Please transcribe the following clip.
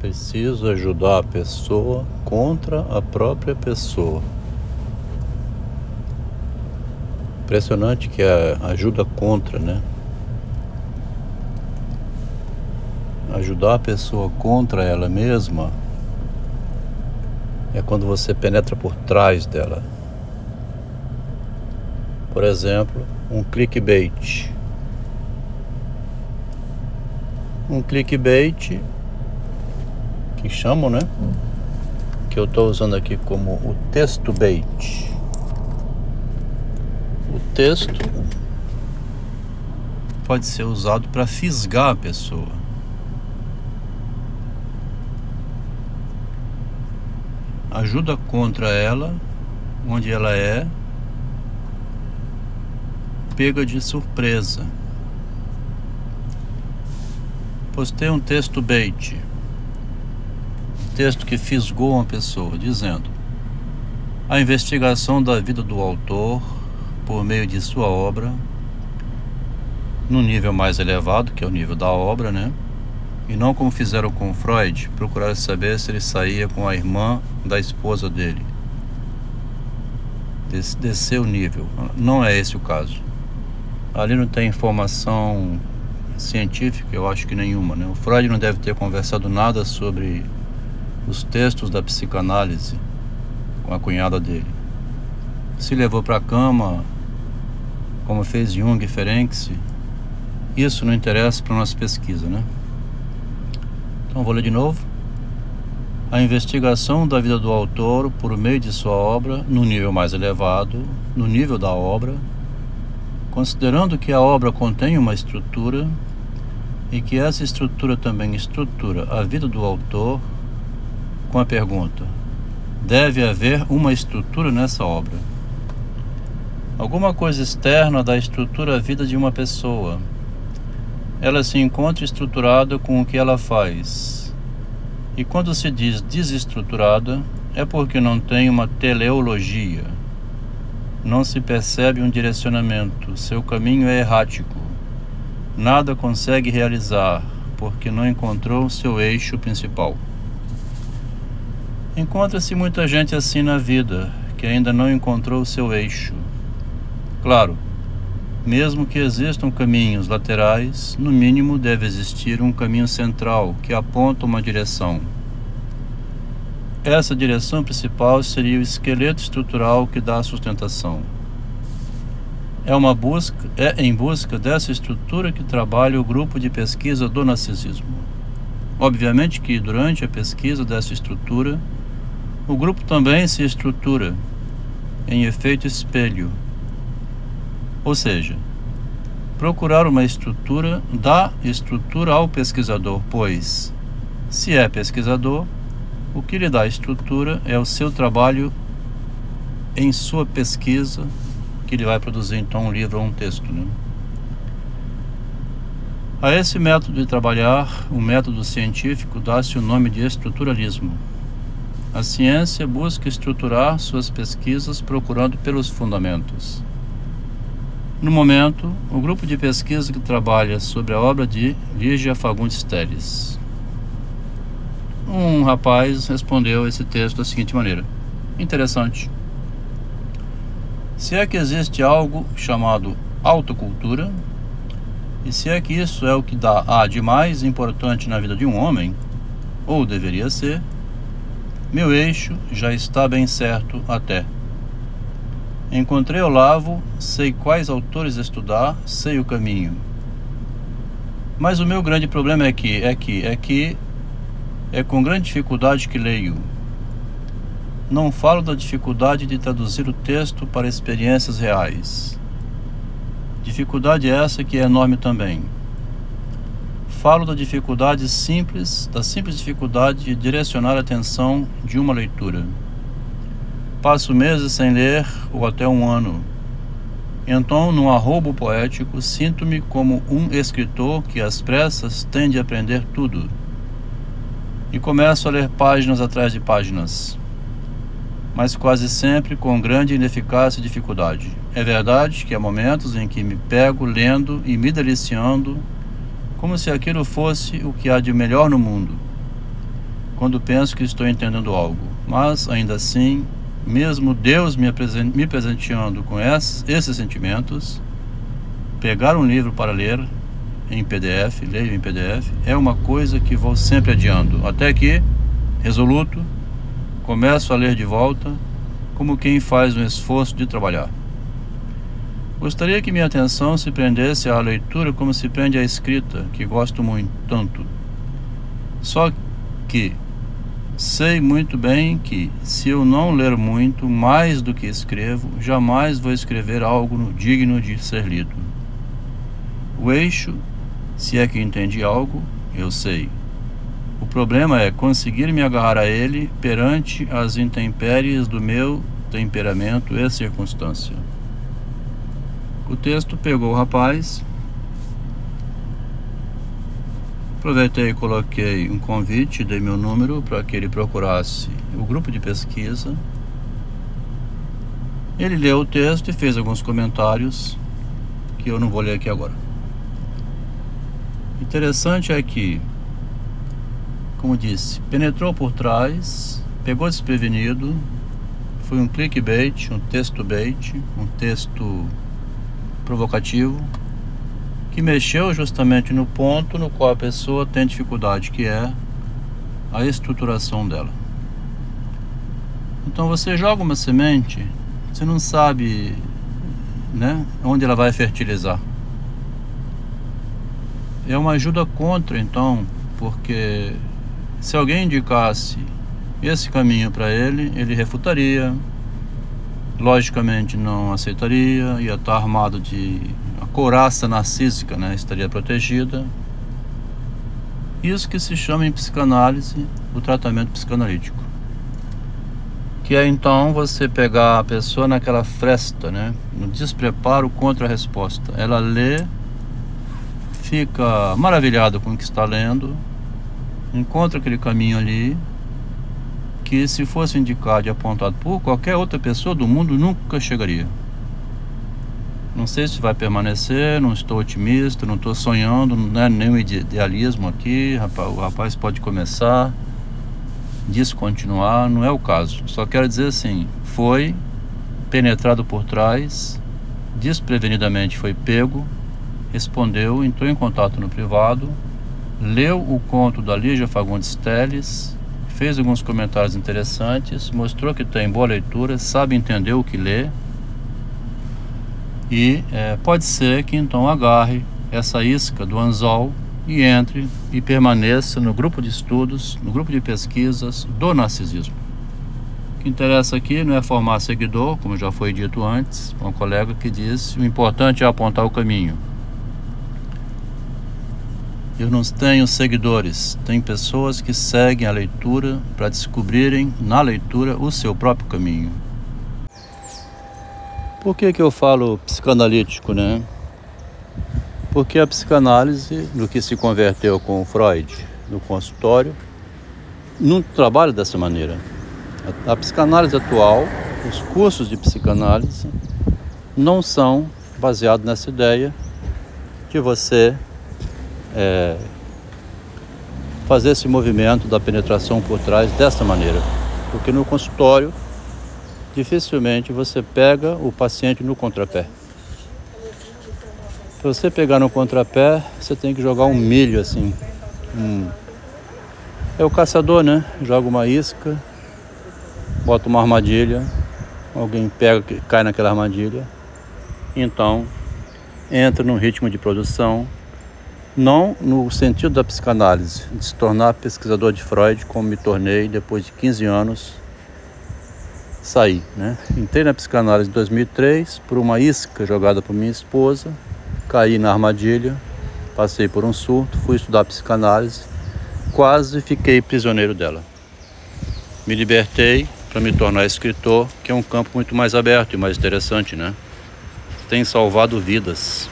Preciso ajudar a pessoa contra a própria pessoa. Impressionante que a ajuda contra, né? Ajudar a pessoa contra ela mesma é quando você penetra por trás dela. Por exemplo, um clickbait. Um clickbait que chamam, né? Que eu estou usando aqui como o texto bait. O texto pode ser usado para fisgar a pessoa. Ajuda contra ela, onde ela é pega de surpresa. Postei um texto bait texto que fisgou uma pessoa, dizendo: A investigação da vida do autor, por meio de sua obra, no nível mais elevado, que é o nível da obra, né? E não como fizeram com Freud, procurar saber se ele saía com a irmã da esposa dele. Des descer o nível. Não é esse o caso. Ali não tem informação científica, eu acho que nenhuma, né? O Freud não deve ter conversado nada sobre os textos da psicanálise com a cunhada dele. Se levou para a cama, como fez Jung e Ferenczi, isso não interessa para nossa pesquisa, né? Então vou ler de novo. A investigação da vida do autor por meio de sua obra no nível mais elevado, no nível da obra, considerando que a obra contém uma estrutura e que essa estrutura também estrutura a vida do autor com a pergunta: deve haver uma estrutura nessa obra? Alguma coisa externa da estrutura à vida de uma pessoa. Ela se encontra estruturada com o que ela faz. E quando se diz desestruturada, é porque não tem uma teleologia. Não se percebe um direcionamento, seu caminho é errático. Nada consegue realizar, porque não encontrou seu eixo principal. Encontra-se muita gente assim na vida, que ainda não encontrou o seu eixo. Claro, mesmo que existam caminhos laterais, no mínimo deve existir um caminho central que aponta uma direção. Essa direção principal seria o esqueleto estrutural que dá sustentação. É uma busca, é em busca dessa estrutura que trabalha o grupo de pesquisa do narcisismo. Obviamente que durante a pesquisa dessa estrutura, o grupo também se estrutura em efeito espelho, ou seja, procurar uma estrutura dá estrutura ao pesquisador, pois, se é pesquisador, o que lhe dá estrutura é o seu trabalho em sua pesquisa, que ele vai produzir então um livro ou um texto. Né? A esse método de trabalhar, o método científico, dá-se o nome de estruturalismo. A ciência busca estruturar suas pesquisas procurando pelos fundamentos. No momento, o grupo de pesquisa que trabalha sobre a obra de Lígia Fagundes Teles. Um rapaz respondeu esse texto da seguinte maneira: Interessante. Se é que existe algo chamado autocultura, e se é que isso é o que dá a de mais importante na vida de um homem, ou deveria ser, meu eixo já está bem certo até. Encontrei Olavo, sei quais autores estudar, sei o caminho. Mas o meu grande problema é que, é que, é que é com grande dificuldade que leio. Não falo da dificuldade de traduzir o texto para experiências reais. Dificuldade essa que é enorme também falo da dificuldade simples, da simples dificuldade de direcionar a atenção de uma leitura. Passo meses sem ler ou até um ano. Então, num arrobo poético, sinto-me como um escritor que às pressas tem de aprender tudo. E começo a ler páginas atrás de páginas, mas quase sempre com grande ineficácia e dificuldade. É verdade que há momentos em que me pego lendo e me deliciando como se aquilo fosse o que há de melhor no mundo. quando penso que estou entendendo algo. Mas, ainda assim, mesmo Deus me, presenteando com esses sentimentos, pegar um livro para ler em PDF, leio em PDF, é uma coisa que vou sempre adiando, até que, resoluto, começo a ler de volta, como quem faz um esforço de trabalhar. Gostaria que minha atenção se prendesse à leitura como se prende à escrita, que gosto muito tanto. Só que sei muito bem que, se eu não ler muito mais do que escrevo, jamais vou escrever algo digno de ser lido. O eixo, se é que entendi algo, eu sei. O problema é conseguir me agarrar a ele perante as intempéries do meu temperamento e circunstância. O texto pegou o rapaz. Aproveitei e coloquei um convite, dei meu número para que ele procurasse o grupo de pesquisa. Ele leu o texto e fez alguns comentários que eu não vou ler aqui agora. Interessante é que, como disse, penetrou por trás, pegou desprevenido, foi um clickbait, um texto bait, um texto provocativo que mexeu justamente no ponto no qual a pessoa tem dificuldade, que é a estruturação dela. Então você joga uma semente, você não sabe né, onde ela vai fertilizar. É uma ajuda contra, então, porque se alguém indicasse esse caminho para ele, ele refutaria, logicamente não aceitaria, ia estar armado de a couraça narcísica, né? estaria protegida. Isso que se chama em psicanálise o tratamento psicanalítico. Que é então você pegar a pessoa naquela fresta, né? no despreparo contra a resposta. Ela lê, fica maravilhada com o que está lendo, encontra aquele caminho ali, que se fosse indicado e apontado por qualquer outra pessoa do mundo nunca chegaria. Não sei se vai permanecer, não estou otimista, não estou sonhando, não é nenhum idealismo aqui, o rapaz pode começar, descontinuar, não é o caso. Só quero dizer assim, foi penetrado por trás, desprevenidamente foi pego, respondeu, entrou em contato no privado, leu o conto da Lígia Fagundes Teles, fez alguns comentários interessantes, mostrou que tem boa leitura, sabe entender o que lê e é, pode ser que então agarre essa isca do anzol e entre e permaneça no grupo de estudos, no grupo de pesquisas do narcisismo. O que interessa aqui não é formar seguidor, como já foi dito antes, um colega que disse, o importante é apontar o caminho. Eu não tenho seguidores, tem pessoas que seguem a leitura para descobrirem na leitura o seu próprio caminho. Por que, que eu falo psicanalítico, né? Porque a psicanálise, no que se converteu com Freud no consultório, não trabalha dessa maneira. A, a psicanálise atual, os cursos de psicanálise, não são baseados nessa ideia de você é, fazer esse movimento da penetração por trás dessa maneira. Porque no consultório, dificilmente você pega o paciente no contrapé. Para você pegar no contrapé, você tem que jogar um milho assim. Um... É o caçador, né? Joga uma isca, bota uma armadilha, alguém pega, cai naquela armadilha. Então, entra num ritmo de produção não no sentido da psicanálise, de se tornar pesquisador de Freud, como me tornei depois de 15 anos, saí. Né? Entrei na psicanálise em 2003 por uma isca jogada por minha esposa, caí na armadilha, passei por um surto, fui estudar psicanálise, quase fiquei prisioneiro dela. Me libertei para me tornar escritor, que é um campo muito mais aberto e mais interessante, né? Tem salvado vidas.